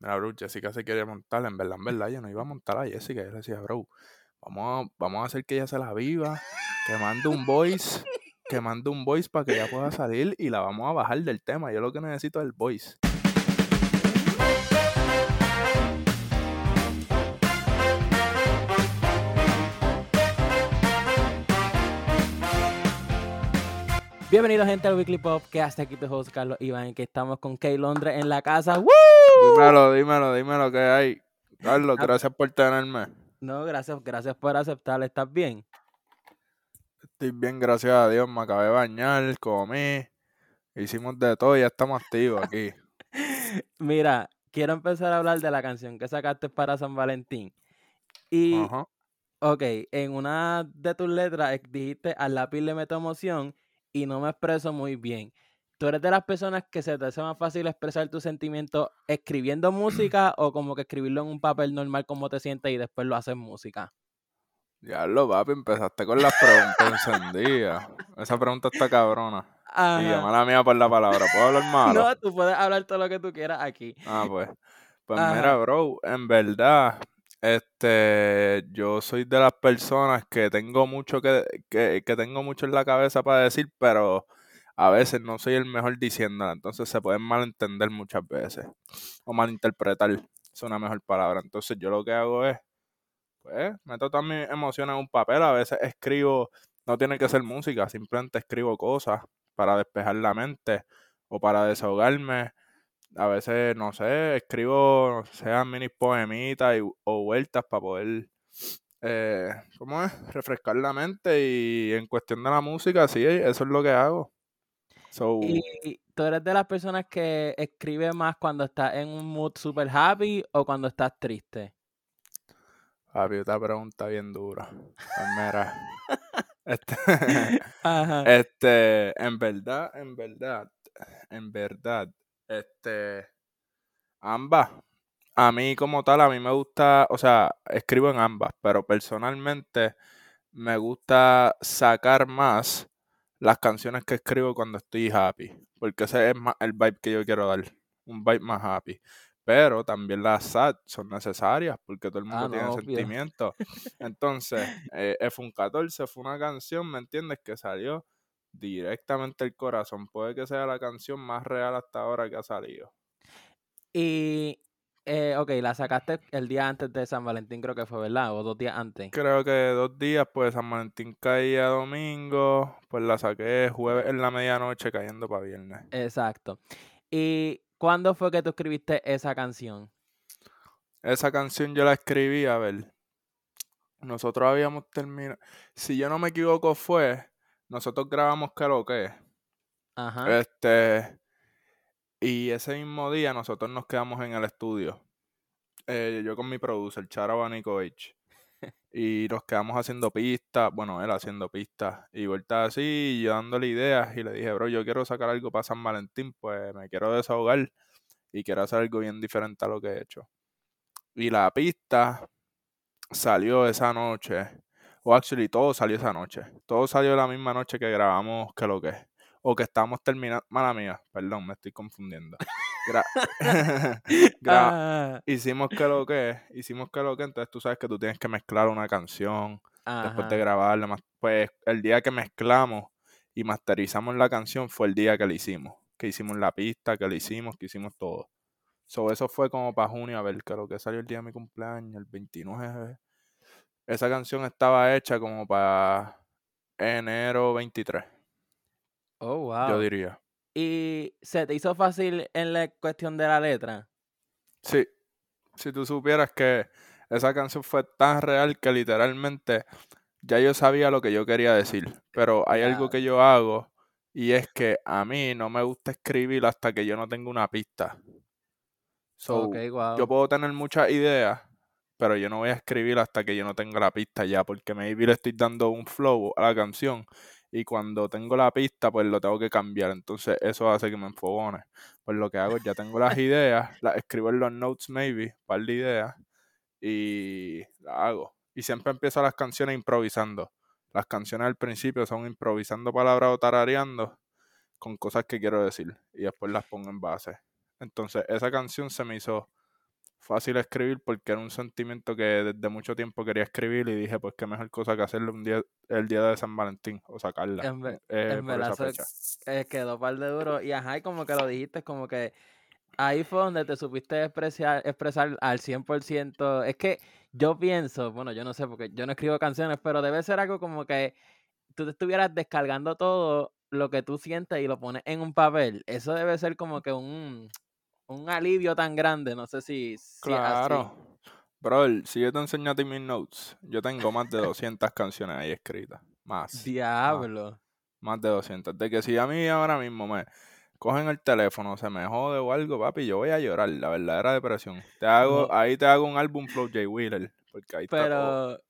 mira, bro, Jessica se quiere montar, en verdad, en verdad, yo no iba a montar a Jessica, yo le decía, bro, vamos a, vamos a hacer que ella se la viva, que mande un voice, que mande un voice para que ella pueda salir y la vamos a bajar del tema, yo lo que necesito es el voice. Bienvenidos gente al Weekly Pop, que hasta aquí tu host Carlos Iván, que estamos con Kay Londres en la casa. ¡Woo! Dímelo, dímelo, dímelo que hay. Carlos, Ah. gracias por tenerme. No, gracias, gracias por aceptar, ¿estás bien? Estoy bien, gracias a Dios, me acabé de bañar, comí, hicimos de todo y ya estamos activos aquí. Mira, quiero empezar a hablar de la canción que sacaste para San Valentín. Y, ok, en una de tus letras eh, dijiste, al lápiz le meto emoción y no me expreso muy bien. ¿Tú eres de las personas que se te hace más fácil expresar tus sentimientos escribiendo música o como que escribirlo en un papel normal como te sientes y después lo haces música? Diablo, papi, empezaste con las preguntas encendidas. Esa pregunta está cabrona. Y mala mía por la palabra. ¿Puedo hablar malo? No, tú puedes hablar todo lo que tú quieras aquí. Ah, pues. Pues Ajá. mira, bro, en verdad, este, yo soy de las personas que tengo mucho que, que, que tengo mucho en la cabeza para decir, pero a veces no soy el mejor diciéndola, entonces se pueden malentender muchas veces, o malinterpretar, es una mejor palabra. Entonces yo lo que hago es, pues, meto todas mis emociones en un papel, a veces escribo, no tiene que ser música, simplemente escribo cosas para despejar la mente o para desahogarme a veces, no sé, escribo, sean mini poemitas y- o vueltas para poder, eh, ¿cómo es? Refrescar la mente y en cuestión de la música, sí, eso es lo que hago. So, ¿Y tú eres de las personas que escribe más cuando estás en un mood super happy o cuando estás triste? papi, esta pregunta bien dura. Pues mira, este, este, en verdad, en verdad, en verdad, este, ambas. A mí como tal, a mí me gusta, o sea, escribo en ambas, pero personalmente me gusta sacar más las canciones que escribo cuando estoy happy, porque ese es más el vibe que yo quiero dar, un vibe más happy. Pero también las sad son necesarias porque todo el mundo Ah, no, tiene sentimientos. Entonces, eh, F1 14 fue una canción, ¿me entiendes? Que salió directamente del corazón. Puede que sea la canción más real hasta ahora que ha salido. Y, eh, ok, la sacaste el día antes de San Valentín, creo que fue, ¿verdad? O dos días antes. Creo que dos días, pues San Valentín caía domingo, pues la saqué jueves en la medianoche cayendo para viernes. Exacto. ¿Y cuándo fue que tú escribiste esa canción? Esa canción yo la escribí, a ver, nosotros habíamos terminado, si yo no me equivoco fue, nosotros grabamos que lo que, Ajá. este, y ese mismo día nosotros nos quedamos en el estudio, eh, yo con mi producer, Chara H. Y nos quedamos haciendo pistas, bueno, él haciendo pistas, y vuelta así, y yo dándole ideas, y le dije, bro, yo quiero sacar algo para San Valentín, pues me quiero desahogar, y quiero hacer algo bien diferente a lo que he hecho. Y la pista salió esa noche, o actually todo salió esa noche, todo salió la misma noche que grabamos que lo que es, o que estamos terminando, mala mía, perdón, me estoy confundiendo. Gra- Gra- Ah, hicimos que lo que hicimos que lo que, entonces tú sabes que tú tienes que mezclar una canción después de grabarla, pues el día que mezclamos y masterizamos la canción fue el día que la hicimos, que hicimos la pista, que la hicimos, que hicimos todo. So, eso fue como para junio, a ver, que lo que salió el día de mi cumpleaños, el 29. Esa canción estaba hecha como para enero 23, Oh, yo wow. diría. ¿Y se te hizo fácil en la cuestión de la letra? Sí, si tú supieras que esa canción fue tan real que literalmente ya yo sabía lo que yo quería decir, pero hay algo que yo hago y es que a mí no me gusta escribir hasta que yo no tenga una pista. So, Ok, yo wow. puedo tener muchas ideas, pero yo no voy a escribir hasta que yo no tenga la pista ya, porque maybe le estoy dando un flow a la canción y cuando tengo la pista, pues lo tengo que cambiar. Entonces eso hace que me enfogone. Pues lo que hago es ya tengo las ideas, las escribo en los notes maybe, un par de ideas, y las hago. Y siempre empiezo las canciones improvisando. Las canciones al principio son improvisando palabras o tarareando con cosas que quiero decir y después las pongo en base. Entonces, esa canción se me hizo fácil escribir porque era un sentimiento que desde mucho tiempo quería escribir y dije, pues qué mejor cosa que hacerlo un día, el día de San Valentín o sacarla. En, eh, en verdad, eh, quedó par de duro. Y ajá, y como que lo dijiste, como que ahí fue donde te supiste expresar, expresar al 100%. Es que yo pienso, bueno, yo no sé, porque yo no escribo canciones, pero debe ser algo como que tú te estuvieras descargando todo lo que tú sientes y lo pones en un papel. Eso debe ser como que un, un alivio tan grande. No sé si, si es así. Claro. Brother, si yo te enseño a ti mis notes, yo tengo más de 200 canciones ahí escritas. Más. Diablo. Más de 200. De que si a mí ahora mismo me cogen el teléfono, se me jode o algo, papi, yo voy a llorar. La verdadera depresión. Te hago, No. ahí te hago un álbum Flow J. Wheeler. Porque ahí está todo. Pero,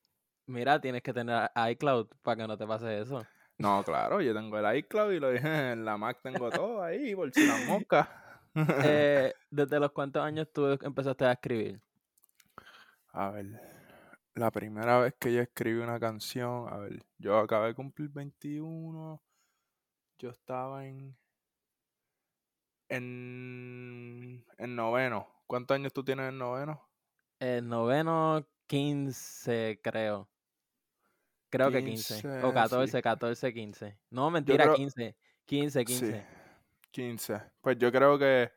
mira, tienes que tener iCloud para que no te pase eso. No, claro, yo tengo el iCloud y lo dije en la Mac tengo todo ahí, por si las moscas. Eh, ¿Desde los cuántos años tú empezaste a escribir? A ver, la primera vez que yo escribí una canción, a ver, yo acabé de cumplir 21, yo estaba en, en, en noveno. ¿Cuántos años tú tienes en noveno? El noveno, 15, creo. Creo que 15. 15, O sí. 14, 14, 15. No, mentira, creo- 15. 15, 15. Sí, 15. Pues yo creo que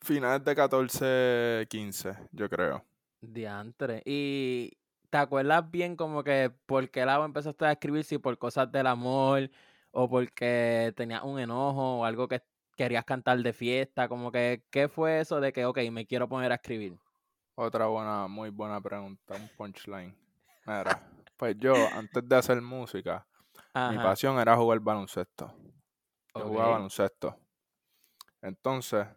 finales de 14, 15, yo creo. Diantre. Y ¿te acuerdas bien como que por qué lado empezaste a escribir? Si por cosas del amor o porque tenías un enojo o algo que querías cantar de fiesta, como que, ¿qué fue eso de que, ok, me quiero poner a escribir? Otra buena, muy buena pregunta, un punchline. Mira, pues yo, antes de hacer música, mi pasión era jugar baloncesto. Yo jugaba baloncesto. Entonces,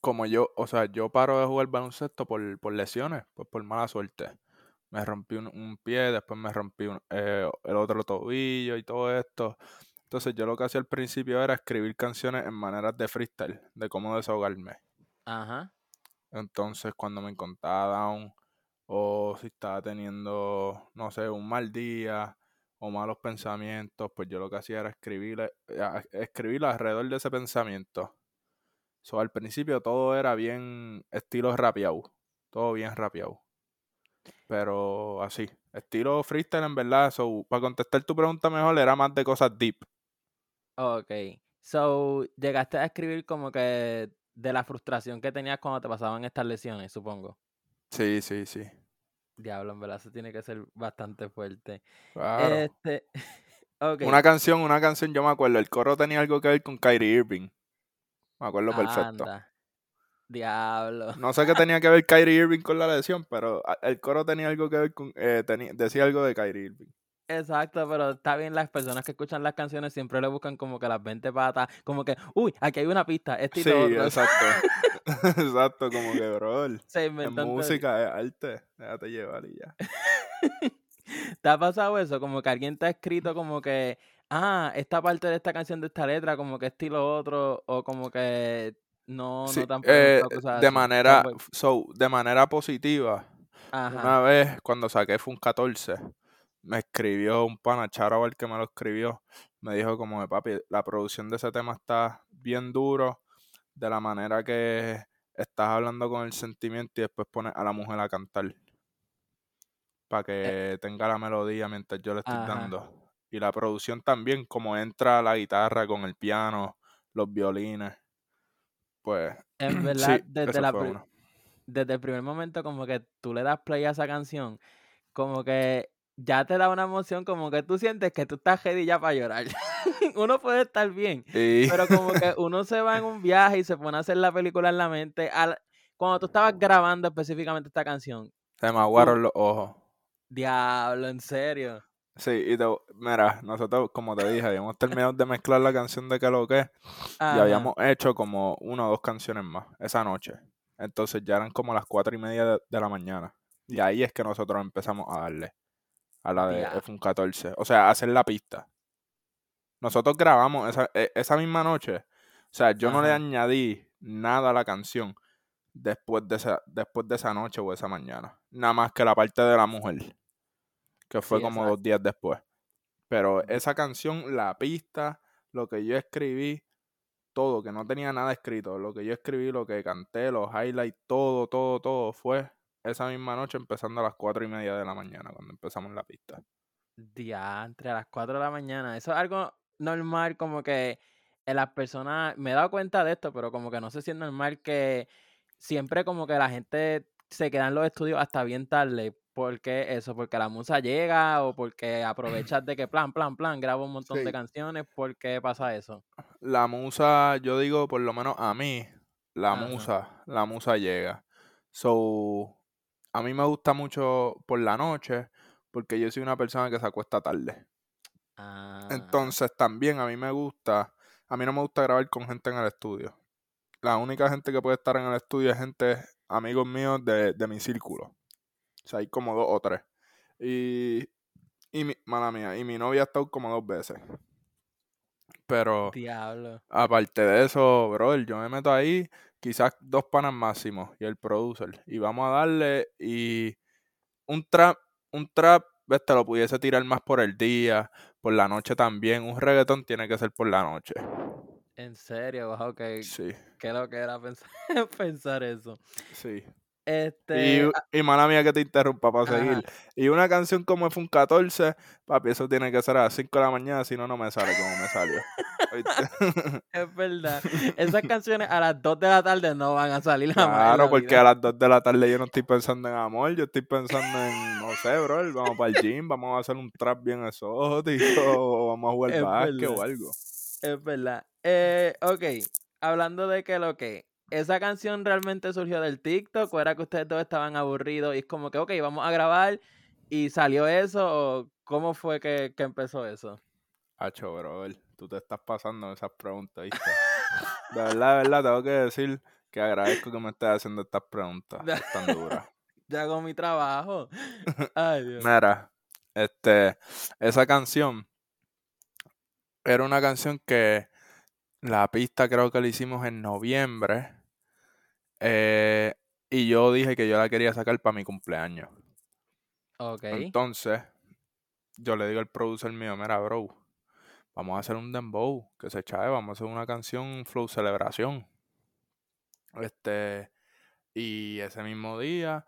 como yo, o sea, yo paro de jugar baloncesto por, por lesiones, pues por mala suerte. Me rompí un, un pie, después me rompí un- eh, el otro tobillo y todo esto. Entonces yo lo que hacía al principio era escribir canciones en maneras de freestyle, de cómo desahogarme. Ajá. Entonces, cuando me encontraba down o si estaba teniendo, no sé, un mal día o malos pensamientos, pues yo lo que hacía era escribir, eh, a- escribir alrededor de ese pensamiento. So, al principio todo era bien estilo rapeado, todo bien rapeado. Pero así, estilo freestyle en verdad. So, para contestar tu pregunta mejor, era más de cosas deep. Ok. So, llegaste a escribir como que de la frustración que tenías cuando te pasaban estas lesiones, supongo. Sí, sí, sí. Diablo, en verdad, eso tiene que ser bastante fuerte. Claro. Este. Una canción, una canción, yo me acuerdo, el coro tenía algo que ver con Kyrie Irving. Me acuerdo perfecto. Anda. Diablo. No sé qué tenía que ver Kyrie Irving con la lesión, pero a- el coro tenía algo que ver con, eh, tenía- decía algo de Kyrie Irving. Exacto, pero está bien, las personas que escuchan las canciones siempre le buscan como que las 20 patas, como que, uy, aquí hay una pista, esto y Sí, exacto. exacto, como que, bro, es música, es arte, déjate llevar y ya. ¿Te ha pasado eso? Como que alguien te ha escrito como que, ah, esta parte de esta canción de esta letra, como que estilo otro, o como que no, Sí, no eh, cosas de así. manera, so, de manera positiva, Ajá. una vez cuando saqué fue un 14, me escribió un pana, Charabal que me lo escribió, me dijo como de papi, la producción de ese tema está bien duro, de la manera que estás hablando con el sentimiento y después pones a la mujer a cantar. Para que tenga la melodía mientras yo le estoy Eh. Ajá. dando. Y la producción también, como entra la guitarra con el piano, los violines. Pues, En verdad, sí, desde, la desde el primer momento como que tú le das play a esa canción, como que ya te da una emoción, como que tú sientes que tú estás ready ya para llorar. uno puede estar bien, Y pero como que uno se va en un viaje y se pone a hacer la película en la mente. al- cuando tú estabas grabando específicamente esta canción, se me aguaron los ojos. diablo, en serio. Sí, y te, mira, nosotros, como te dije, habíamos terminado de mezclar la canción de que lo que y Ajá. habíamos hecho como una o dos canciones más esa noche. Entonces ya eran como las cuatro y media de, de la mañana. Y ahí es que nosotros empezamos a darle a la de Ya. F1 14. O sea, hacer la pista. Nosotros grabamos esa, e- esa misma noche. O sea, yo no le añadí nada a la canción después de esa, después de esa noche o esa mañana. Nada más que la parte de la mujer. Que fue Sí, como exacto. dos días después. Pero esa canción, la pista, lo que yo escribí, todo, que no tenía nada escrito. Lo que yo escribí, lo que canté, los highlights, todo, todo, todo fue esa misma noche empezando a las cuatro y media de la mañana cuando empezamos la pista. Diantre, a las 4 de la mañana. Eso es algo normal, como que en las personas, me he dado cuenta de esto, pero como que no sé si es normal que siempre como que la gente se queda en los estudios hasta bien tarde. ¿Por qué eso? ¿Porque la musa llega o porque aprovechas de que plan, plan, plan, grabo un montón Sí. de canciones? ¿Por qué pasa eso? La musa, yo digo, por lo menos a mí, la Ajá. musa, la musa llega. So, a mí me gusta mucho por la noche porque yo soy una persona que se acuesta tarde. Ah, Entonces también a mí me gusta, a mí no me gusta grabar con gente en el estudio. La única gente que puede estar en el estudio es gente, amigos míos de, de mi círculo. O sea, hay como dos o tres. Y, y mi, mala mía, y mi novia ha estado como dos veces. Pero diablo. aparte de eso, brother, yo me meto ahí, quizás dos panas máximo y el producer. Y vamos a darle y un trap, un trap, ves, te lo pudiese tirar más por el día, por la noche también. Un reggaetón tiene que ser por la noche. En serio, wow, que, Sí, que lo que era pensar, pensar eso. sí. Este, Y, y mala mía que te interrumpa para Ajá. seguir. Y una canción como F un 14, papi, eso tiene que ser a las 5 de la mañana, si no, no me sale como me salió. Es verdad. Esas canciones a las 2 de la tarde no van a salir jamás. en Claro, la porque vida. a las 2 de la tarde yo no estoy pensando en amor, yo estoy pensando en, no sé, bro, vamos para el gym, vamos a hacer un trap bien exótico, o vamos a jugar Es básquet o algo. Es verdad. Eh, ok, hablando de que lo que. ¿Esa canción realmente surgió del TikTok o era que ustedes dos estaban aburridos y es como que, ok, vamos a grabar y salió eso o cómo fue que, que empezó eso? Hacho, bro, tú te estás pasando esas preguntas, ¿viste? De verdad, de verdad, tengo que decir que agradezco que me estés haciendo estas preguntas tan duras. Ya hago mi trabajo. Ay, Dios. Mira, este, esa canción era una canción que la pista creo que la hicimos en noviembre. Eh, y yo dije que yo la quería sacar para mi cumpleaños. Ok. Entonces, yo le digo al producer mío, mira, bro, vamos a hacer un dembow, que se chave, vamos a hacer una canción flow celebración. Este, y ese mismo día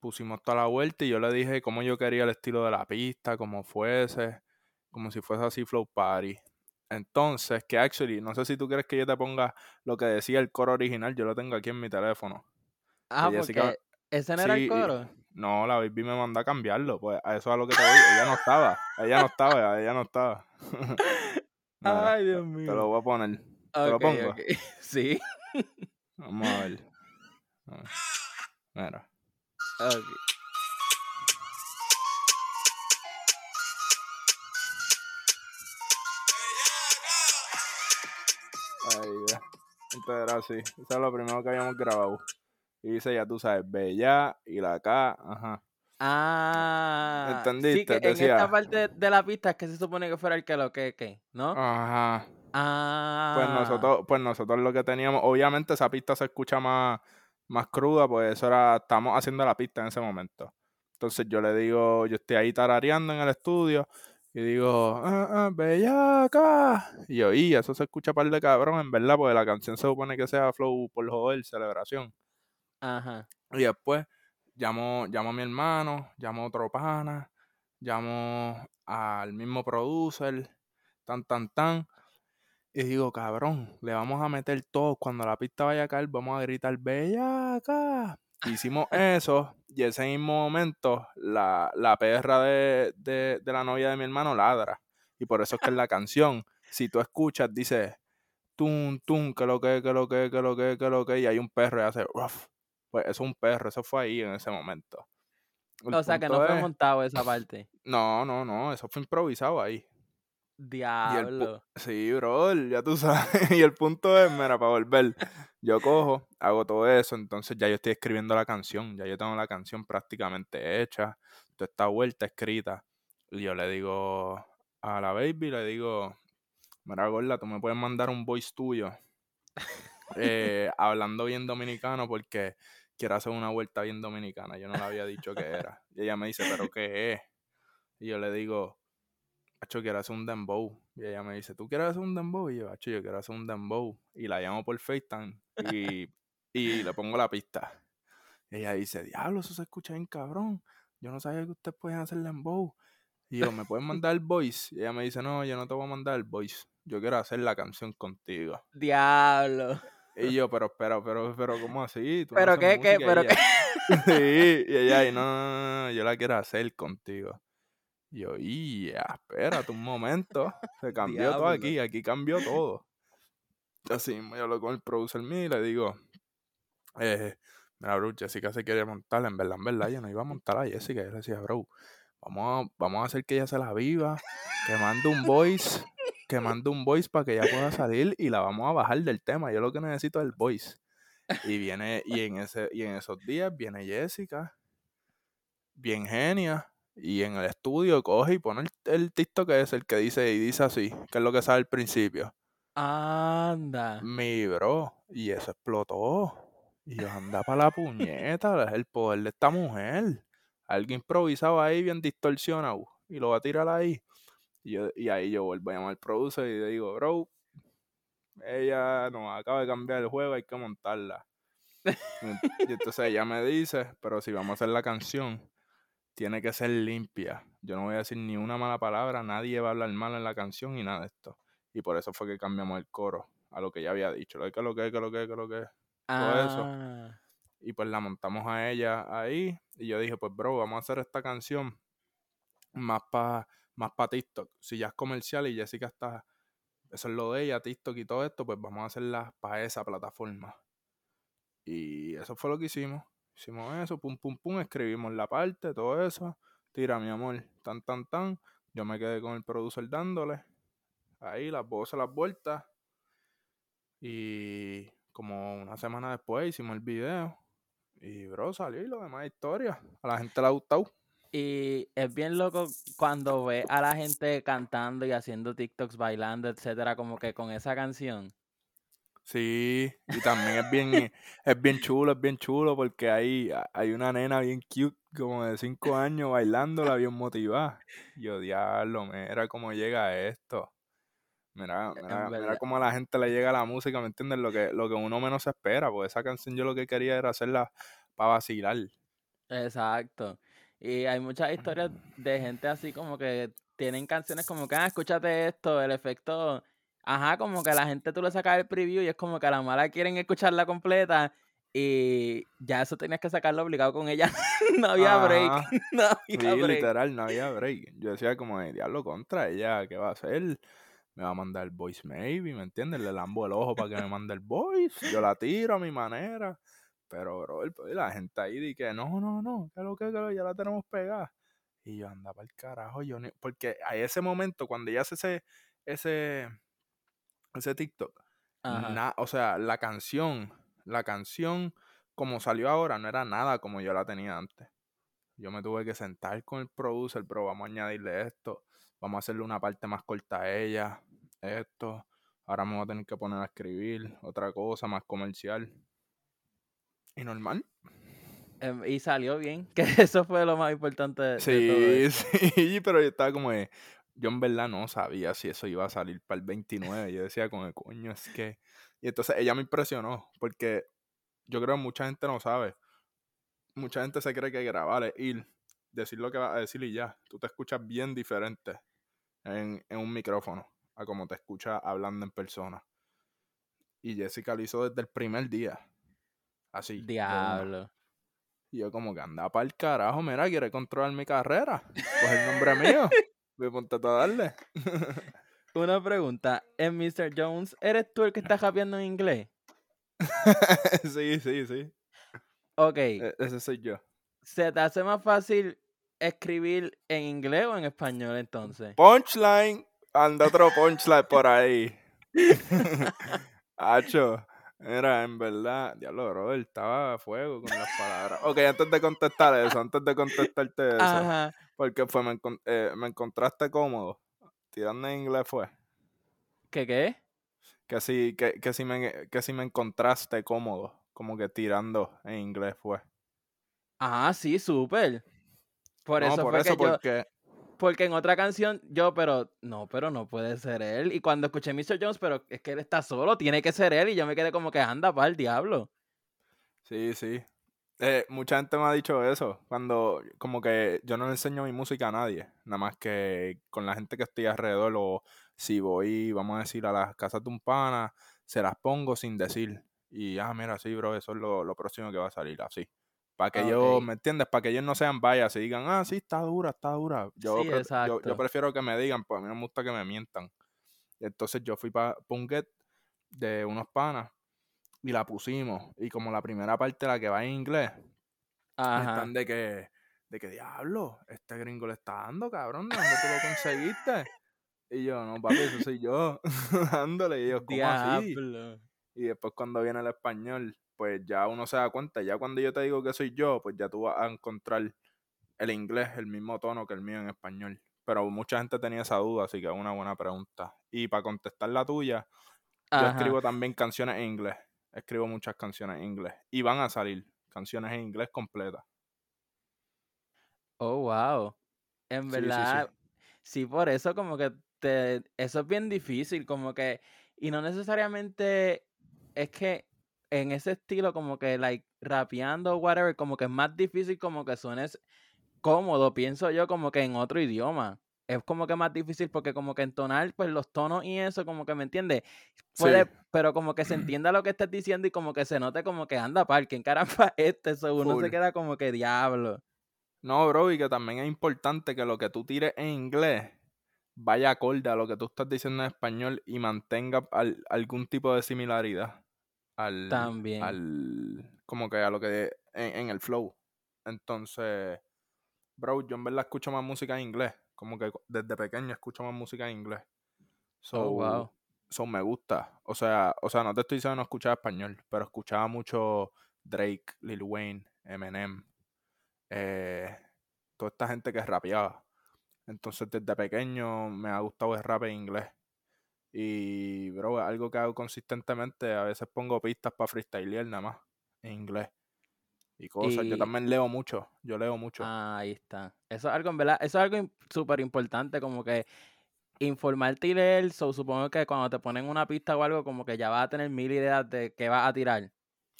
pusimos toda la vuelta y yo le dije cómo yo quería el estilo de la pista, cómo fuese, como si fuese así flow party. Entonces, que actually, no sé si tú quieres que yo te ponga lo que decía el coro original, yo lo tengo aquí en mi teléfono. Ah, que Jessica- porque ese no era el y- coro. No, la baby me mandó a cambiarlo, pues a eso es a lo que te voy. Ella no estaba, ella no estaba, ella no estaba. Ay, Dios te mío. lo voy a poner. ¿Te lo pongo? Sí. Vamos a ver. A ver. Mira. Ok. Ahí ya. Entonces era así. Eso es lo primero que habíamos grabado. Y dice, ya tú sabes, Bella y la K, ajá. Ah, sí, ¿Entendiste? que en Decía- esta parte de la pista es que se supone que fuera el que lo que, que, ¿no? Ajá. Ah. Pues nosotros, pues nosotros lo que teníamos, obviamente esa pista se escucha más, más cruda, pues eso era, estamos haciendo la pista en ese momento. Entonces yo le digo, yo estoy ahí tarareando en el estudio y digo, ah, ah, bellaca. Y yo, y eso se escucha par de cabrón, en verdad, porque la canción se supone que sea flow por joder, celebración. Ajá. Y después llamo, llamo a mi hermano, llamo a otro pana, llamo al mismo producer, tan, tan, tan. Y digo, cabrón, le vamos a meter todos. Cuando la pista vaya a caer, vamos a gritar, bellaca. Hicimos eso y ese mismo momento la, la perra de, de, de la novia de mi hermano ladra. Y por eso es que en la canción, si tú escuchas, dice, tum, tum, que lo que, que lo que, que lo que, que lo que, y hay un perro y hace, ruff. Pues eso es un perro, eso fue ahí en ese momento. El O sea que no fue es- montado esa parte. No, no, no, eso fue improvisado ahí. Diablo. Sí, bro, ya tú sabes. Y el punto es, mira, para volver, yo cojo, hago todo eso, entonces ya yo estoy escribiendo la canción, ya yo tengo la canción prácticamente hecha, toda esta vuelta escrita. Y yo le digo a la baby, le digo, mira, gorda, tú me puedes mandar un voice tuyo, eh, hablando bien dominicano, porque quiero hacer una vuelta bien dominicana. Yo no le había dicho que era. Y ella me dice, ¿pero qué es? Y yo le digo, Hacho, quiero hacer un dembow. Y ella me dice, ¿tú quieres hacer un dembow? Y yo, Hacho, yo quiero hacer un dembow. Y la llamo por FaceTime y, y le pongo la pista. Y ella dice, diablo, eso se escucha bien cabrón. Yo no sabía que ustedes pueden hacer dembow. Y yo, ¿me pueden mandar el voice? Y ella me dice, no, yo no te voy a mandar el voice. Yo quiero hacer la canción contigo. Diablo. Y yo, pero, espera, pero, pero, ¿cómo así? ¿Tú no Pero qué, qué, música?" Y pero qué. Sí, y ella, y no, no, no, yo la quiero hacer contigo. Yo, y espérate un momento. Se cambió todo aquí, aquí cambió todo. Así mismo yo hablo con el producer mío y le digo, eh, mira, bro, Jessica se quiere montar, en verdad, en verdad, yo no iba a montar a Jessica. Yo le decía, bro, vamos a, vamos a hacer que ella se la viva, que mande un voice, que mande un voice para que ella pueda salir y la vamos a bajar del tema. Yo lo que necesito es el voice. Y viene, y en ese, y en esos días viene Jessica, bien genia, y en el estudio coge y pone el, el TikTok que es el que dice, y dice así, que es lo que sale al principio. Anda. Mi bro, y eso explotó. Y yo anda para la puñeta, es el poder de esta mujer. Alguien improvisado ahí, bien distorsionado, y lo va a tirar ahí. Y, yo- y ahí yo vuelvo a llamar al producer y le digo, bro, ella nos acaba de cambiar el juego, hay que montarla. Y entonces ella me dice, pero si vamos a hacer la canción, tiene que ser limpia. Yo no voy a decir ni una mala palabra, nadie va a hablar mal en la canción y nada de esto. Y por eso fue que cambiamos el coro a lo que ya había dicho. Lo que lo que, que lo que, que lo que. todo eso. Ah. Y pues la montamos a ella ahí. Y yo dije, pues bro, vamos a hacer esta canción más para más pa TikTok. Si ya es comercial y Jessica está, eso es lo de ella, TikTok y todo esto, pues vamos a hacerla para esa plataforma. Y eso fue lo que hicimos. Hicimos eso, pum, pum, pum, escribimos la parte, todo eso. Tira, mi amor, tan, tan, tan. Yo me quedé con el producer dándole. Ahí, las voces, las vueltas. Y como una semana después hicimos el video. Y, bro, salió y lo demás historia. A la gente le ha gustado. Y es bien loco cuando ve a la gente cantando y haciendo TikToks, bailando, etcétera, como que con esa canción. Sí, y también es bien, es bien chulo, es bien chulo porque hay, hay una nena bien cute, como de 5 años, bailándola bien motivada. Yo, diablo, mira cómo llega esto. Mira, mira, mira cómo a la gente le llega la música, ¿me entiendes? Lo que, lo que uno menos espera, porque esa canción yo lo que quería era hacerla para vacilar. Exacto. Y hay muchas historias de gente así como que tienen canciones como que, ah, escúchate esto, el efecto, ajá, como que a la gente tú le sacas el preview y es como que a la mala quieren escucharla completa y ya eso tenías que sacarlo obligado con ella. no había break, no Sí, había break. literal, no había break. Yo decía como, diablo, contra ella, ¿qué va a hacer? Me va a mandar el voice maybe, ¿me entiendes? Le lambo el ojo para que me mande el voice. Yo la tiro a mi manera. Pero, bro, el- la gente ahí di que no, no, no, que lo que, que lo, ya la tenemos pegada. Y yo andaba el carajo, yo ni- porque a ese momento, cuando ella hace ese, ese, ese TikTok, na- o sea, la canción, la canción como salió ahora no era nada como yo la tenía antes. Yo me tuve que sentar con el producer, pero vamos a añadirle esto, vamos a hacerle una parte más corta a ella, esto. Ahora me voy a tener que poner a escribir otra cosa más comercial. Y normal. Em, y salió bien, que eso fue lo más importante de, de todo Sí, esto. sí, pero yo estaba como de, yo en verdad no sabía si eso iba a salir para el 29. Yo decía como, de, coño, es que... Y entonces ella me impresionó, porque yo creo que mucha gente no sabe. Mucha gente se cree que grabar es ir, decir lo que va a decir y ya. Tú te escuchas bien diferente en, en un micrófono a como te escuchas hablando en persona. Y Jessica lo hizo desde el primer día. Así. Diablo. Y yo como que anda para el carajo, mira, quiere controlar mi carrera. Pues el nombre mío. Me ponte a darle. Una pregunta, en Mr. Jones, ¿eres tú el que está rapeando en inglés? sí, sí, sí. Ok, E- ese soy yo. ¿se te hace más fácil escribir en inglés o en español entonces? Punchline. Anda otro punchline por ahí. Hacho. Mira, en verdad, diablo, bro, él estaba a fuego con las palabras. Ok, antes de contestar eso, antes de contestarte eso, Ajá. Porque fue, me, encon- eh, me encontraste cómodo. Tirando en inglés fue. ¿Qué qué? Que si, que, que si me, que si me encontraste cómodo, como que tirando en inglés fue. Ah, sí, súper. Por no, eso por fue eso, que yo, porque porque en otra canción yo, pero no, pero no puede ser él. Y cuando escuché Mr. Jones, pero es que él está solo, tiene que ser él. Y yo me quedé como que anda para el diablo. Sí, sí. Eh, mucha gente me ha dicho eso, cuando como que yo no le enseño mi música a nadie, nada más que con la gente que estoy alrededor o si voy, vamos a decir, a las casas de un pana, se las pongo sin decir. Y, ah, mira, sí, bro, eso es lo, próximo que va a salir, así. Para que yo, ¿me entiendes? Para que ellos no sean vayas y digan, ah, sí, está dura, está dura. Yo, yo, yo, prefiero que me digan, pues a mí no me gusta que me mientan. Entonces yo fui para Punget de unos panas y la pusimos. Y como la primera parte, la que va en inglés, están de que, de que diablo, este gringo le está dando, cabrón, ¿dónde tú lo conseguiste? Y yo, no, papi, eso soy yo, dándole. Y yo, ¿cómo así? Y después cuando viene el español, pues ya uno se da cuenta, ya cuando yo te digo que soy yo, pues ya tú vas a encontrar el inglés, el mismo tono que el mío en español. Pero mucha gente tenía esa duda, así que es una buena pregunta. Y para contestar la tuya, yo escribo también canciones en inglés escribo muchas canciones en inglés. Y van a salir canciones en inglés completas. Oh, wow. En verdad, sí, por eso como que te, eso es bien difícil, como que, y no necesariamente es que en ese estilo como que, like, rapeando o whatever, como que es más difícil como que suenes cómodo, pienso yo, como que en otro idioma es como que más difícil porque como que entonar pues los tonos y eso como que me entiende puede pero como que se entienda lo que estás diciendo y como que se note como que anda parque en caramba este eso uno se queda como que diablo no bro y que también es importante que lo que tú tires en inglés vaya acorde a lo que tú estás diciendo en español y mantenga algún tipo de similaridad al también. al como que a lo que en, en el flow. Entonces bro yo en verdad escucho más música en inglés como que desde pequeño escucho más música en inglés. So, oh, wow. So me gusta. O sea, o sea, no te estoy diciendo no escuchar español, pero escuchaba mucho Drake, Lil Wayne, Eminem, eh, toda esta gente que rapeaba. Entonces desde pequeño me ha gustado el rap en inglés. Y, bro, algo que hago consistentemente. A veces pongo pistas para freestylear nada más en inglés y cosas. Yo también leo mucho, yo leo mucho. Ah, ahí está. Eso es algo, en verdad, eso es algo súper importante, como que informarte y leer, supongo que cuando te ponen una pista o algo, como que ya vas a tener mil ideas de qué vas a tirar.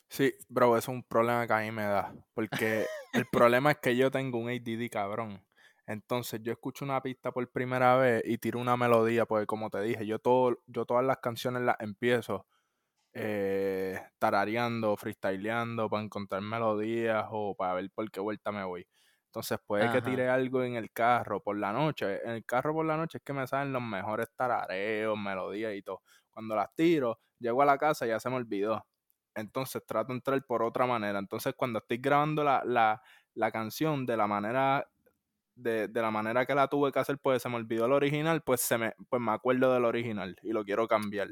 Sí, bro, eso es un problema que a mí me da, porque el problema es que yo tengo un ADD cabrón. Entonces yo escucho una pista por primera vez y tiro una melodía, porque como te dije, yo, todo, yo todas las canciones las empiezo eh, tarareando, freestyleando para encontrar melodías o para ver por qué vuelta me voy. Entonces puede que tire algo en el carro por la noche. En el carro por la noche es que me salen los mejores tarareos, melodías y todo. Cuando las tiro, llego a la casa y ya se me olvidó. Entonces trato de entrar por otra manera. Entonces cuando estoy grabando la, la, la canción de la manera de, de, la manera que la tuve que hacer, pues se me olvidó el original, pues se me, pues me acuerdo del original y lo quiero cambiar.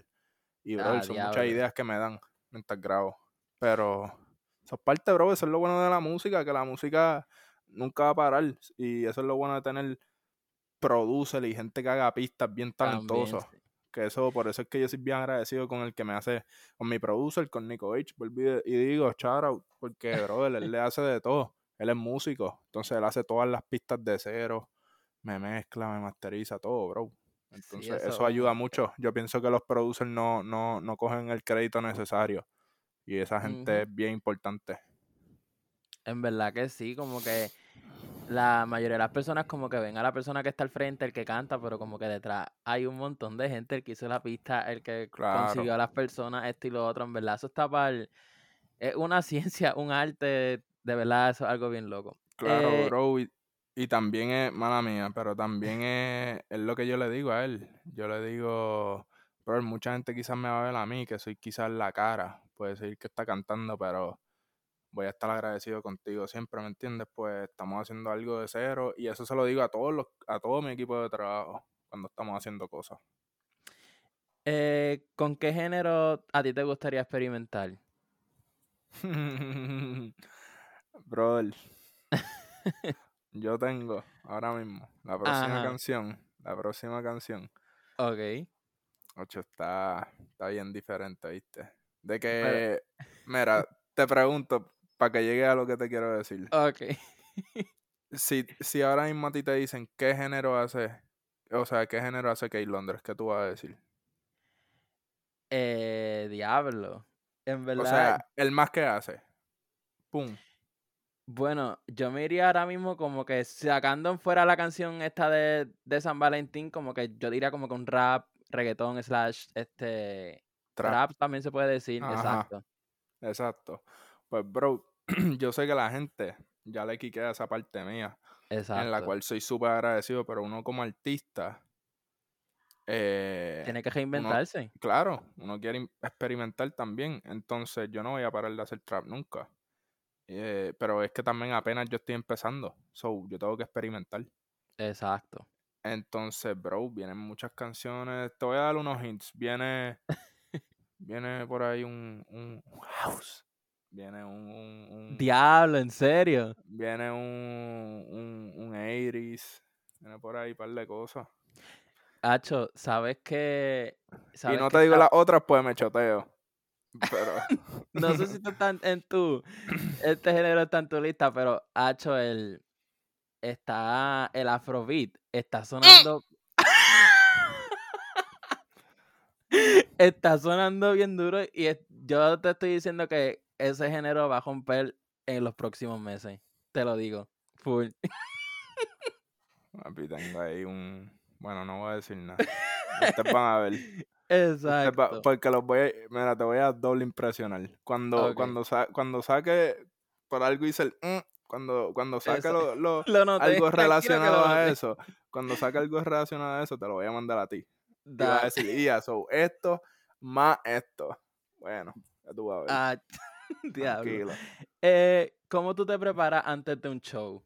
Y, bro, ah, son muchas ideas que me dan mientras grabo. Pero, eso es parte, bro, eso es lo bueno de la música, que la música nunca va a parar. Y eso es lo bueno de tener producer y gente que haga pistas bien talentosos. Que eso, por eso es que yo soy bien agradecido con el que me hace, con mi producer, con Nico H. Y digo, shout porque, bro, él, le hace de todo. Él es músico, entonces él hace todas las pistas de cero, me mezcla, me masteriza todo, bro. Entonces, eso, ayuda mucho. Yo pienso que los producers no, no, no cogen el crédito necesario. Y esa gente es bien importante. En verdad que sí, como que la mayoría de las personas como que ven a la persona que está al frente, el que canta, pero como que detrás hay un montón de gente, el que hizo la pista, el que consiguió a las personas, esto y lo otro. En verdad, eso está para... Es una ciencia, un arte, de verdad, eso es algo bien loco. Claro, eh, bro. Y también es, mala mía, pero también es, es, lo que yo le digo a él. Yo le digo, pero mucha gente quizás me va a ver a mí, que soy quizás la cara. Puede decir que está cantando, pero voy a estar agradecido contigo siempre, ¿me entiendes? Pues estamos haciendo algo de cero y eso se lo digo a todos los, a todo mi equipo de trabajo cuando estamos haciendo cosas. Eh, ¿Con qué género a ti te gustaría experimentar? Brother. Yo tengo ahora mismo la próxima canción. La próxima canción. Ok. Ocho, está, está bien diferente, ¿viste? De que, mira, te pregunto para que llegue a lo que te quiero decir. Ok. Si, si ahora mismo a ti te dicen qué género hace, o sea, qué género hace Kate Londres, ¿qué tú vas a decir? Eh, diablo. En verdad. O sea, el más que hace. Pum. Bueno, yo me iría ahora mismo como que sacando fuera la canción esta de, de San Valentín, como que yo diría como que un rap, reggaetón, slash, este... Trap, también se puede decir, exacto. Exacto. Pues, bro, yo sé que la gente ya le quiquea esa parte mía. Exacto. En la cual soy súper agradecido, pero uno como artista... Eh, Tiene que reinventarse. claro, uno quiere experimentar también. Entonces yo no voy a parar de hacer trap nunca. Eh, pero es que también apenas yo estoy empezando. So, yo tengo que experimentar. Exacto. Entonces, bro, vienen muchas canciones. Te voy a dar unos hints. Viene. viene por ahí un, un, house. Viene un, un, Diablo, ¿en serio? Viene un, un, un Viene por ahí un par de cosas. Hacho, ¿sabes qué? y no te digo las otras, pues me choteo. Pero... no sé si tú estás en tu. Este género está en tu lista, pero Hacho, el. Está. El Afrobeat. Está sonando. está sonando bien duro. Y yo te estoy diciendo que ese género va a romper en los próximos meses. Te lo digo. Full. Papi, tengo ahí un. Bueno, no voy a decir nada. Ustedes van a ver. Exacto. Porque los voy a, mira, te voy a doble impresionar. Cuando, cuando, cuando saque por algo dice el mm", cuando, cuando saque lo, lo, algo relacionado a eso, cuando saque algo relacionado a eso, te lo voy a mandar a ti. Te voy a decir, ya, so, esto más esto. Bueno, ya tú vas a ver. Ah, diablo. Eh, ¿Cómo tú te preparas antes de un show?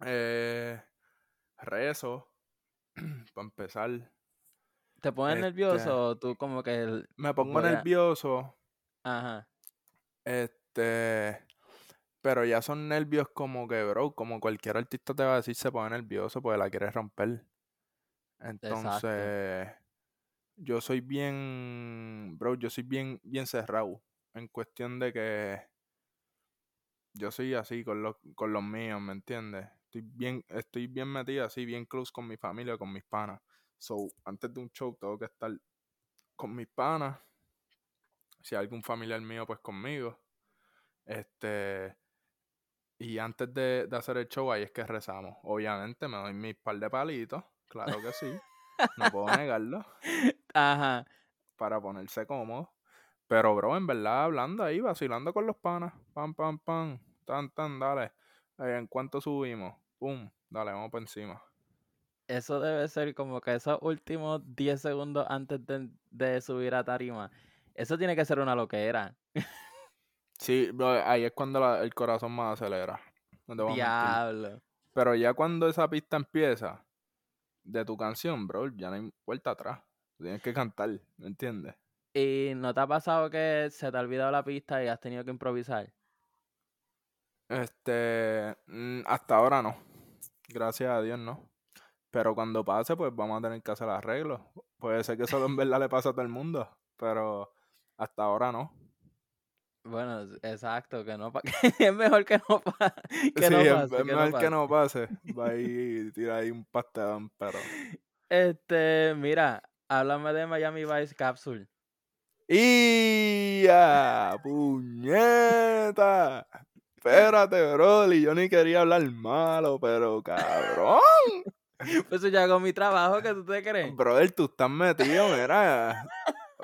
Eh, rezo, para empezar. ¿Te pones este nervioso o tú como que... Me pongo nervioso. Ajá. Este... Pero ya son nervios como que, bro, como cualquier artista te va a decir, se pone nervioso porque la quiere romper. Entonces, yo soy bien, bro, yo soy bien, bien cerrado. En cuestión de que yo soy así con los, con los míos, ¿me entiendes? Estoy bien, estoy bien metido así, bien close con mi familia, con mis panas. So, antes de un show tengo que estar con mis panas. Si hay algún familiar mío, pues conmigo. Este. Y antes de, hacer el show, ahí es que rezamos. Obviamente me doy mis par de palitos. Claro que sí. No puedo negarlo. Ajá. Para ponerse cómodo. Pero, bro, en verdad, hablando ahí, vacilando con los panas. Pam, pam, pam. Tan, tan, dale. Eh, ¿En cuánto subimos? Pum. Dale, vamos por encima eso debe ser como que esos últimos 10 segundos antes de, subir a tarima. Eso tiene que ser una loquera. Sí, ahí es cuando el corazón más acelera. Diablo. Pero ya cuando esa pista empieza de tu canción, bro, ya no hay vuelta atrás. Tienes que cantar, ¿me entiendes? ¿Y no te ha pasado que se te ha olvidado la pista y has tenido que improvisar? Este, mm, hasta ahora no. Gracias a Dios, no. Pero cuando pase, pues vamos a tener que hacer arreglos. Puede ser que eso en verdad le pase a todo el mundo, pero hasta ahora no. Bueno, exacto, que no es mejor que no, pase. sí, es, mejor que no pase. Va y tira ahí un pastelón, pero. Este, mira, háblame de Miami Vice Capsule. ¡Ya! ¡Puñeta! Espérate, Broly, yo ni quería hablar malo, pero cabrón. Pues ya hago mi trabajo, que tú te crees? Brother, tú estás metido, mira.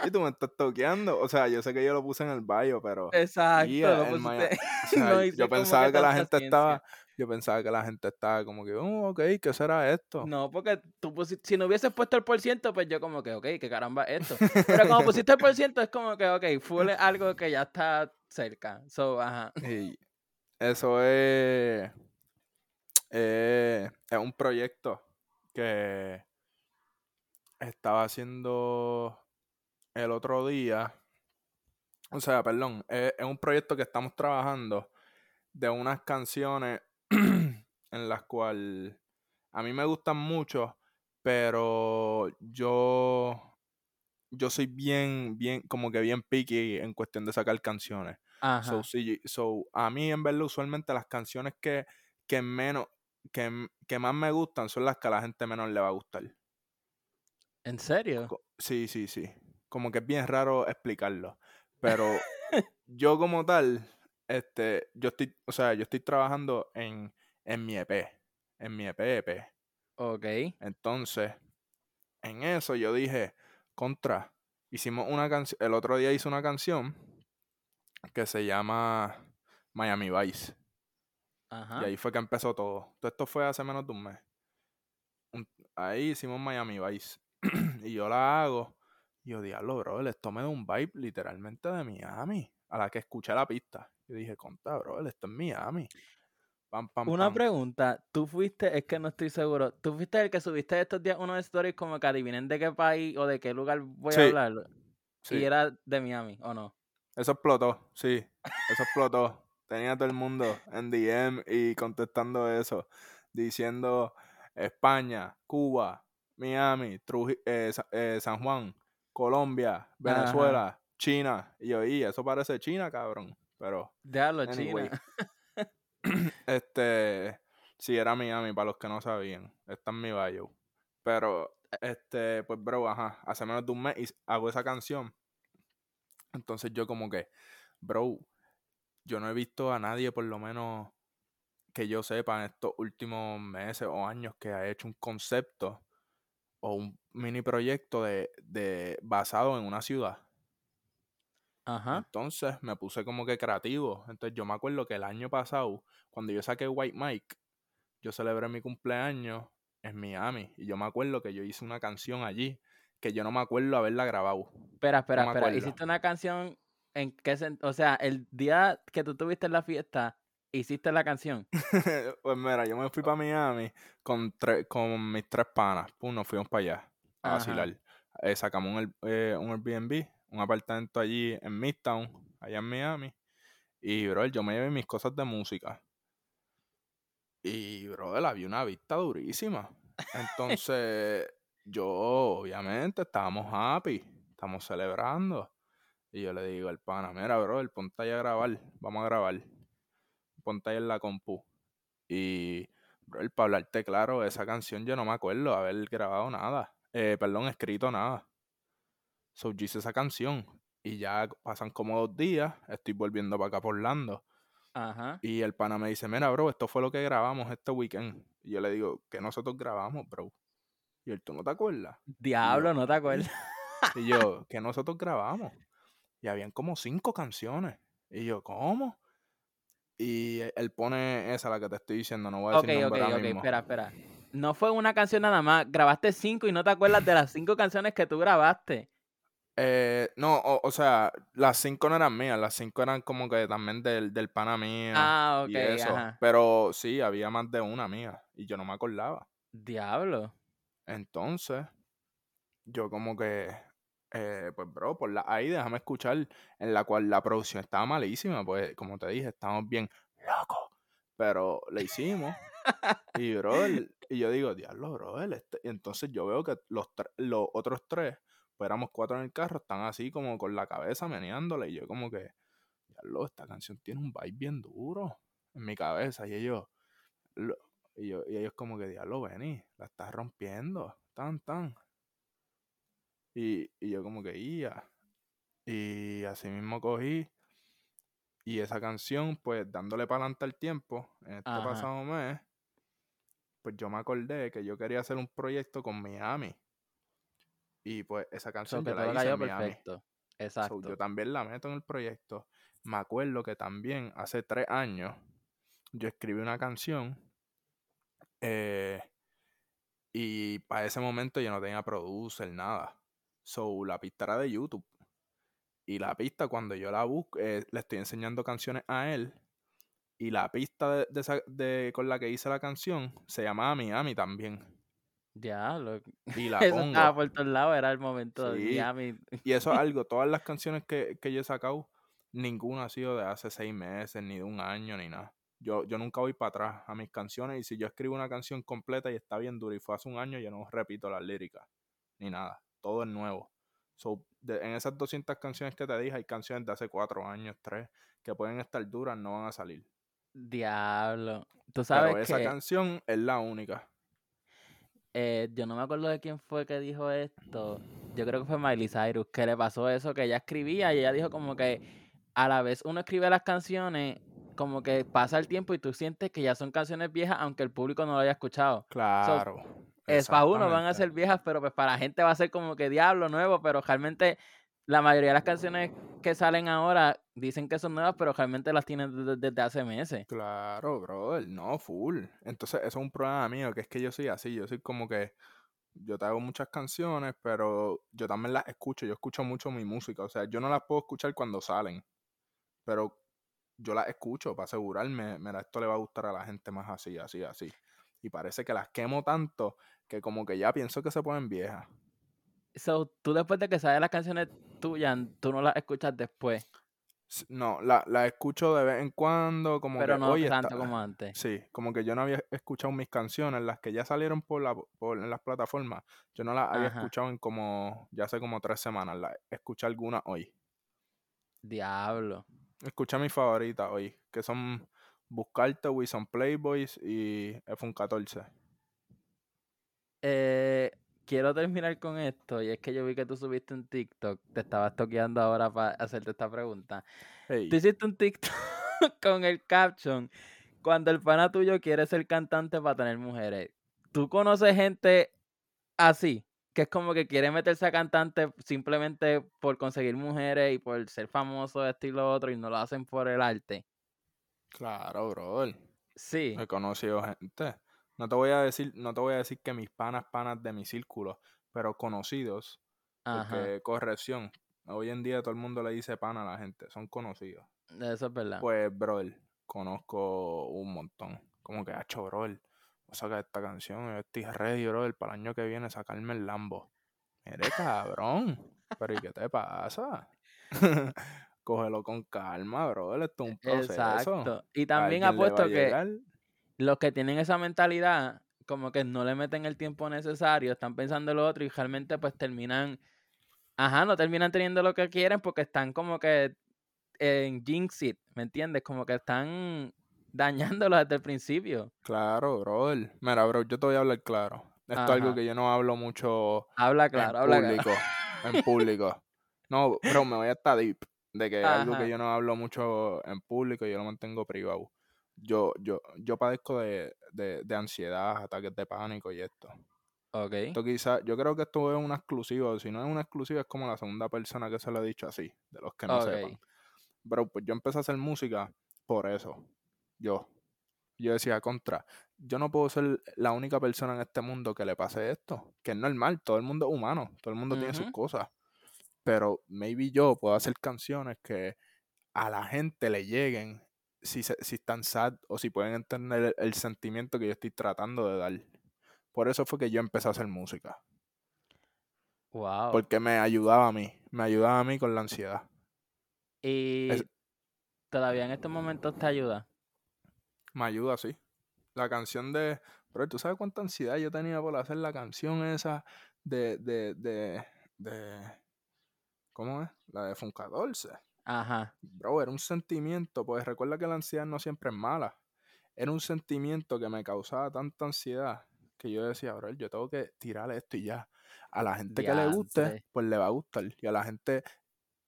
Y tú me estás toqueando. O sea, yo sé que yo lo puse en el bio, pero. Exacto. yo pensaba que, la gente estaba. Yo pensaba que la gente estaba como que, oh, ok, ¿qué será esto? No, porque tú si no hubieses puesto el por ciento, pues yo como que, ok, ¿qué caramba es esto? Pero como pusiste el por ciento, es como que, ok, fue algo que ya está cerca. So, ajá. eso es. Eh, es un proyecto que estaba haciendo el otro día. O sea, perdón, es, un proyecto que estamos trabajando de unas canciones en las cuales a mí me gustan mucho, pero yo yo soy bien, bien, como que bien picky en cuestión de sacar canciones. So, so, a mí en verdad usualmente las canciones que, que menos, que, que más me gustan son las que a la gente menos le va a gustar. ¿En serio? Sí, sí, sí. Como que es bien raro explicarlo. Pero yo como tal, este, yo estoy, o sea, yo estoy trabajando en, en mi EP, en mi EP, EP. Ok. Entonces, en eso yo dije, contra, hicimos una canción, el otro día hice una canción que se llama Miami Vice. Ajá. Y ahí fue que empezó todo. Todo esto fue hace menos de un mes. Un- ahí hicimos Miami Vice. y yo la hago. Y yo, diablo, bro, esto me da un vibe literalmente de Miami. A la que escuché la pista. Yo dije, conta, bro, esto es Miami. Pam, pam, Una pam. pregunta, tú fuiste, es que no estoy seguro, tú fuiste el que subiste estos días unos stories como que adivinen de qué país o de qué lugar voy Sí, a hablar. Sí, Y era de Miami, ¿o no? eso explotó, sí. Eso explotó. Tenía todo el mundo en DM y contestando eso. Diciendo España, Cuba, Miami, eh, eh, San Juan, Colombia, Venezuela, China. Y yo, y eso parece China, cabrón. Pero, Déjalo, Anyway. China. este, sí, era Miami, para los que no sabían. Está en mi bio. Pero, este, pues, bro, ajá, hace menos de un mes y hago esa canción. Entonces yo como que, bro, yo no he visto a nadie, por lo menos que yo sepa, en estos últimos meses o años que ha hecho un concepto o un mini proyecto de, de basado en una ciudad. Ajá. Entonces me puse como que creativo. Entonces yo me acuerdo que el año pasado, cuando yo saqué White Mike, yo celebré mi cumpleaños en Miami. Y yo me acuerdo que yo hice una canción allí que yo no me acuerdo haberla grabado. Espera, espera, espera. acuerdo. Hiciste una canción en qué o sea, el día que tú tuviste la fiesta, hiciste la canción. pues mira, yo me fui para Miami con, con mis tres panas. Pum, nos fuimos para allá a Ajá. vacilar. Eh, sacamos un, eh, un Airbnb, un apartamento allí en Midtown, allá en Miami. Y, bro, yo me llevé mis cosas de música. Y, bro, había una vista durísima. Entonces, yo, obviamente, estábamos happy, estamos celebrando. Y yo le digo al pana, mira, bro, el ponte ahí a grabar, vamos a grabar. Ponte ahí en la compu. Y, bro, para hablarte claro, esa canción yo no me acuerdo haber grabado nada. Eh, perdón, escrito nada. So, yo hice esa canción. Y ya pasan como dos días, estoy volviendo para acá por Orlando. Ajá. Y el pana me dice, mira, bro, esto fue lo que grabamos este weekend. Y yo le digo, que nosotros grabamos, bro? Y él, ¿tú no te acuerdas? Diablo, no te acuerdas. Y yo, que nosotros grabamos. Y habían como cinco canciones. Y yo, ¿cómo? Y e- él pone esa, la que te estoy diciendo, no voy a Ok, decir ok, ahora ok, mismo. espera, espera. No fue una canción nada más, grabaste cinco y no te acuerdas de las cinco canciones que tú grabaste. Eh, no, o, o sea, las cinco no eran mías, las cinco eran como que también del, del pana mío Ah, y ok, eso. ajá. Pero sí, había más de una mía y yo no me acordaba. Diablo. Entonces, yo como que, eh, pues bro, por la ahí déjame escuchar, en la cual la producción estaba malísima, pues como te dije, estábamos bien locos, pero le hicimos. y bro, el- y yo digo, diablo, bro, el este-". y entonces yo veo que los, los otros tres, pues éramos cuatro en el carro, están así como con la cabeza meneándole, y yo como que, diablo, esta canción tiene un vibe bien duro en mi cabeza, y ellos, lo- y, yo, y ellos como que, diablo, Benny, la estás rompiendo, tan, tan. Y, y yo como que, ia. Y así mismo cogí. Y esa canción, pues dándole para adelante el tiempo, en este Ajá. pasado mes, pues yo me acordé que yo quería hacer un proyecto con Miami. Y pues esa So canción que la todo hice cayó en Miami. perfecto. So, Exacto. yo también la meto en el proyecto. Me acuerdo que también hace tres años yo escribí una canción eh, y para ese momento yo no tenía producer, nada. So, la pista era de YouTube. Y la pista, cuando yo la busco, eh, le estoy enseñando canciones a él. Y la pista de, de con la que hice la canción se llamaba Miami también. Diablo. Y la Eso estaba pongo. por todos lados, era el momento de. Miami. Y eso es algo, todas las canciones que, que yo he sacado, ninguna ha sido de hace seis meses, ni de un año, ni nada. Yo, yo nunca voy para atrás a mis canciones y si yo escribo una canción completa y está bien dura y fue hace un año, yo no repito las líricas, ni nada. Todo es nuevo. So, de- en esas 200 canciones que te dije, hay canciones de hace cuatro años, tres, que pueden estar duras, no van a salir. Diablo. Tú sabes Pero esa que canción es la única. eh, yo no me acuerdo de quién fue que dijo esto. Yo creo que fue Miley Cyrus, que le pasó eso, que ella escribía y ella dijo como que a la vez uno escribe las canciones, como que pasa el tiempo y tú sientes que ya son canciones viejas, aunque el público no lo haya escuchado. Claro. Es para uno van a ser viejas, pero pues para la gente va a ser como que diablo nuevo, pero realmente la mayoría de las canciones que salen ahora dicen que son nuevas, pero realmente las tienen desde, desde hace meses. Claro, brother, no, full. Entonces, eso es un problema mío, que es que yo soy así, yo soy como que yo te hago muchas canciones, pero yo también las escucho, yo escucho mucho mi música, o sea, yo no las puedo escuchar cuando salen, pero yo las escucho para asegurarme, mira, esto le va a gustar a la gente más así, así, así. Y parece que las quemo tanto que como que ya pienso que se ponen viejas. So, tú después de que salen las canciones tuyas, tú no las escuchas después, No, la, la escucho de vez en cuando, como pero que no tanto está- como antes. Sí, como que yo no había escuchado mis canciones, las que ya salieron por, la, por en las plataformas, yo no las había escuchado en como, ya hace como tres semanas, las escuché algunas hoy. Diablo. Escuché mis favoritas hoy, que son Buscarte, Wilson Playboys y F114. Eh, quiero terminar con esto, y es que yo vi que tú subiste un TikTok, te estabas toqueando ahora para hacerte esta pregunta. Hey, Tú hiciste un TikTok con el caption, cuando el pana tuyo quiere ser cantante para tener mujeres. ¿Tú conoces gente así? Que es como que quiere meterse a cantante simplemente por conseguir mujeres y por ser famoso, esto y lo otro, y no lo hacen por el arte. claro, brother. Sí. He conocido gente. No te voy a decir, no te voy a decir que mis panas, panas de mi círculo, pero conocidos, Ajá. porque corrección, hoy en día todo el mundo le dice pana a la gente, son conocidos. Eso es verdad. Pues, brother, conozco un montón. Como que, hacho, brother, voy a sacar esta canción, yo estoy ready, brother, para el año que viene sacarme el Lambo. Mire, cabrón, pero ¿y qué te pasa? Cógelo con calma, brother, esto es un proceso. Exacto. Y también apuesto que. Los que tienen esa mentalidad, como que no le meten el tiempo necesario, están pensando en lo otro y realmente pues terminan, ajá, no terminan teniendo lo que quieren porque están como que en jinx it, ¿me entiendes? Como que están dañándolo desde el principio. Claro, brother. Mira, bro, yo te voy a hablar claro. Esto es algo que yo no hablo mucho Habla en claro, habla claro. público. En público. No, bro, me voy hasta deep. De que es algo que yo no hablo mucho en público, yo lo mantengo privado. Yo, yo, yo padezco de, de, de ansiedad, ataques de pánico y esto. Ok. Esto quizás, yo creo que esto es una exclusiva. Si no es una exclusiva, es como la segunda persona que se lo he dicho así, de los que no sepan. Bro, pues yo empecé a hacer música por eso. Yo. Yo decía, contra, yo no puedo ser la única persona en este mundo que le pase esto. Que es normal, todo el mundo es humano, todo el mundo tiene sus cosas. Pero maybe yo puedo hacer canciones que a la gente le lleguen si, si están sad o si pueden entender el, el sentimiento que yo estoy tratando de dar. Por eso fue que yo empecé a hacer música. Wow. Porque me ayudaba a mí, me ayudaba a mí con la ansiedad. Y es- todavía en estos momentos te ayuda. Me ayuda, sí. La canción de. Pero tú sabes cuánta ansiedad yo tenía por hacer la canción esa de. de. de. de ¿Cómo es? La de Funkadolce. Ajá. Bro, era un sentimiento, pues recuerda que la ansiedad no siempre es mala. Era un sentimiento que me causaba tanta ansiedad que yo decía, bro, yo tengo que tirarle esto y ya. A la gente que le guste, pues le va a gustar. Y a la gente,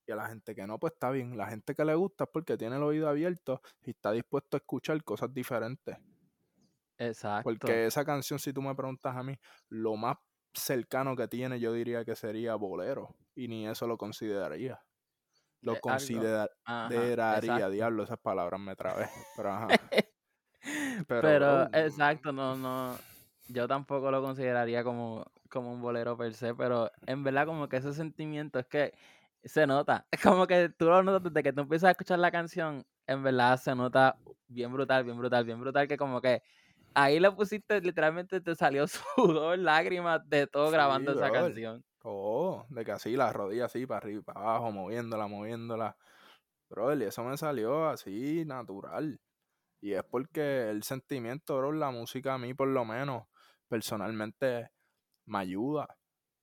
y a la gente que no, pues está bien. La gente que le gusta es porque tiene el oído abierto y está dispuesto a escuchar cosas diferentes. Exacto. Porque esa canción, si tú me preguntas a mí, lo más cercano que tiene, yo diría que sería bolero. Y ni eso lo consideraría. Lo consideraría, Ajá, diablo, esas palabras me trabé. Pero ajá. Pero, bro, exacto, no, no, yo tampoco lo consideraría como, como un bolero per se, pero en verdad como que ese sentimiento es que se nota, es como que tú lo notas desde que tú empiezas a escuchar la canción, en verdad se nota bien brutal, bien brutal, bien brutal, que como que ahí le pusiste, literalmente te salió sudor, lágrimas, de todo Sí, grabando esa canción. Oh, de que así, las rodillas así, para arriba y para abajo, moviéndola, moviéndola. Bro, y eso me salió así, natural. Y es porque el sentimiento, bro, la música a mí por lo menos, personalmente, me ayuda.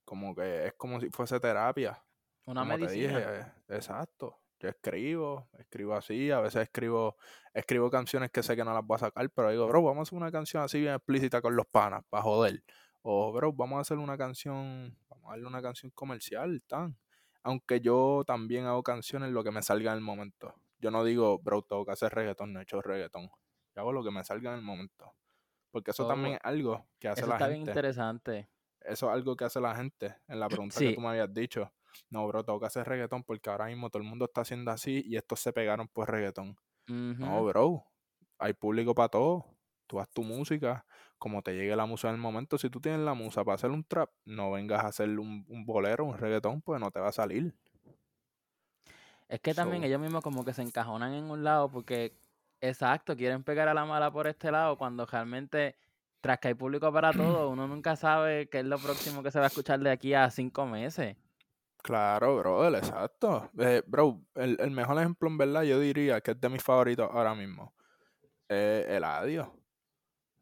Como que es como si fuese terapia. Una como te medicina. dije, eh, exacto. yo escribo, escribo así, a veces escribo, escribo canciones que sé que no las voy a sacar, pero digo, bro, vamos a hacer una canción así bien explícita con los panas, para joder. O, bro, vamos a hacer una canción, vamos a darle una canción comercial, tan. Aunque yo también hago canciones lo que me salga en el momento. Yo no digo, bro, tengo que hacer reggaetón, no he hecho reggaetón. Yo hago lo que me salga en el momento. Porque eso también es algo que hace la gente. Eso está bien interesante. Eso es algo que hace la gente en la pregunta que tú me habías dicho. No, bro, tengo que hacer reggaetón porque ahora mismo todo el mundo está haciendo así y estos se pegaron por reggaetón. No, bro, hay público para todo. Tú haz tu música, como te llegue la musa en el momento. Si tú tienes la musa para hacer un trap, no vengas a hacer un, bolero, un reggaetón, pues no te va a salir. Es que también ellos mismos como que se encajonan en un lado porque, exacto, quieren pegar a la mala por este lado cuando realmente, tras que hay público para todo, uno nunca sabe qué es lo próximo que se va a escuchar de aquí a cinco meses. Claro, bro, exacto. Eh, bro, el, el, mejor ejemplo en verdad yo diría que es de mis favoritos ahora mismo. Eh, Eladio.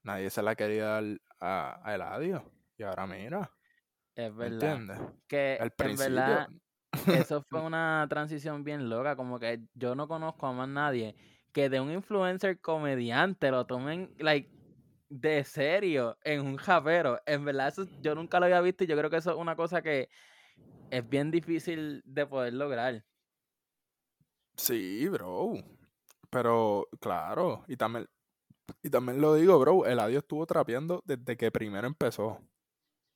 Nadie se la quería dar a, a Eladio. Y ahora mira. Es verdad. ¿Entiendes? Que en verdad eso fue una transición bien loca. Como que yo no conozco a más nadie que de un influencer comediante lo tomen like de serio en un japero. En verdad, eso yo nunca lo había visto y yo creo que eso es una cosa que es bien difícil de poder lograr. Sí, bro. Pero, claro, y también, y también lo digo, bro, el adiós estuvo trapeando desde que primero empezó.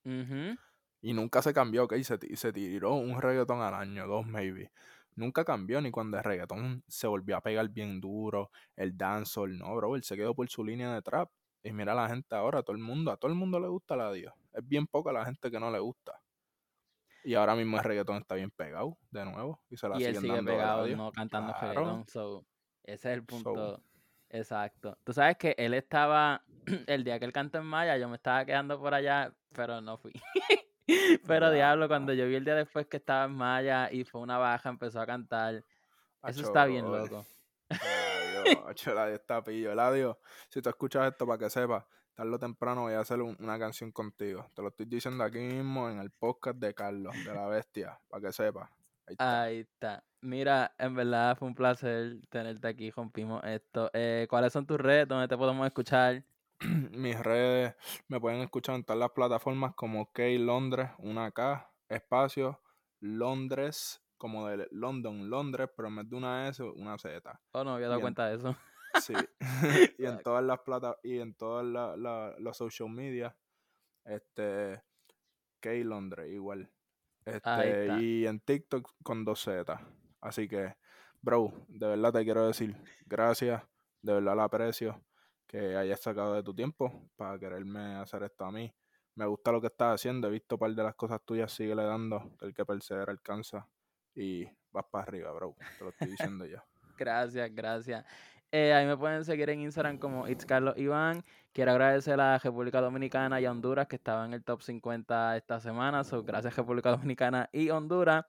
Y nunca se cambió, ok, se, se tiró un reggaetón al año, dos maybe. Nunca cambió ni cuando el reggaetón se volvió a pegar bien duro, el dancehall, no, bro, él se quedó por su línea de trap. Y mira a la gente ahora, todo el mundo, a todo el mundo le gusta el adiós. Es bien poca la gente que no le gusta. Y ahora mismo el reggaetón está bien pegado, de nuevo. Y, se la y él sigue pegado, no cantando reggaetón. So, ese es el punto. Exacto. Tú sabes que él estaba, el día que él cantó en Maya, yo me estaba quedando por allá, pero no fui. pero diablo, cuando yo vi el día después que estaba en Maya y fue una baja, empezó a cantar. Eso está bien loco. Adiós, está pillo. Eladio, si tú escuchas esto para que sepas, tarde o temprano voy a hacer una canción contigo. Te lo estoy diciendo aquí mismo en el podcast de Carlos, de la bestia, para que sepas. Ahí está. Mira, en verdad fue un placer tenerte aquí, rompimos esto. Eh, ¿Cuáles son tus redes? ¿Dónde te podemos escuchar? Mis redes me pueden escuchar en todas las plataformas como K Londres, una K, espacio, Londres, como de London, Londres, pero en vez de una S, una Z. Oh, no, había dado cuenta de eso. Sí. y en todas las plata y en todas los social media, este, K Londres, igual. Este, y en TikTok con dos Z. Así que, bro, de verdad te quiero decir gracias, de verdad lo aprecio que hayas sacado de tu tiempo para quererme hacer esto a mí. Me gusta lo que estás haciendo, he visto un par de las cosas tuyas, síguele dando, el que persevera alcanza y vas para arriba, bro. Te lo estoy diciendo yo. gracias, gracias. Eh, ahí me pueden seguir en Instagram como It's. Quiero agradecer a República Dominicana y a Honduras que estaban en el top 50 esta semana. So, gracias República Dominicana y Honduras.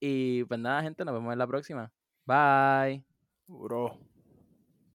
Y pues nada, gente, nos vemos en la próxima. Bye. Bro.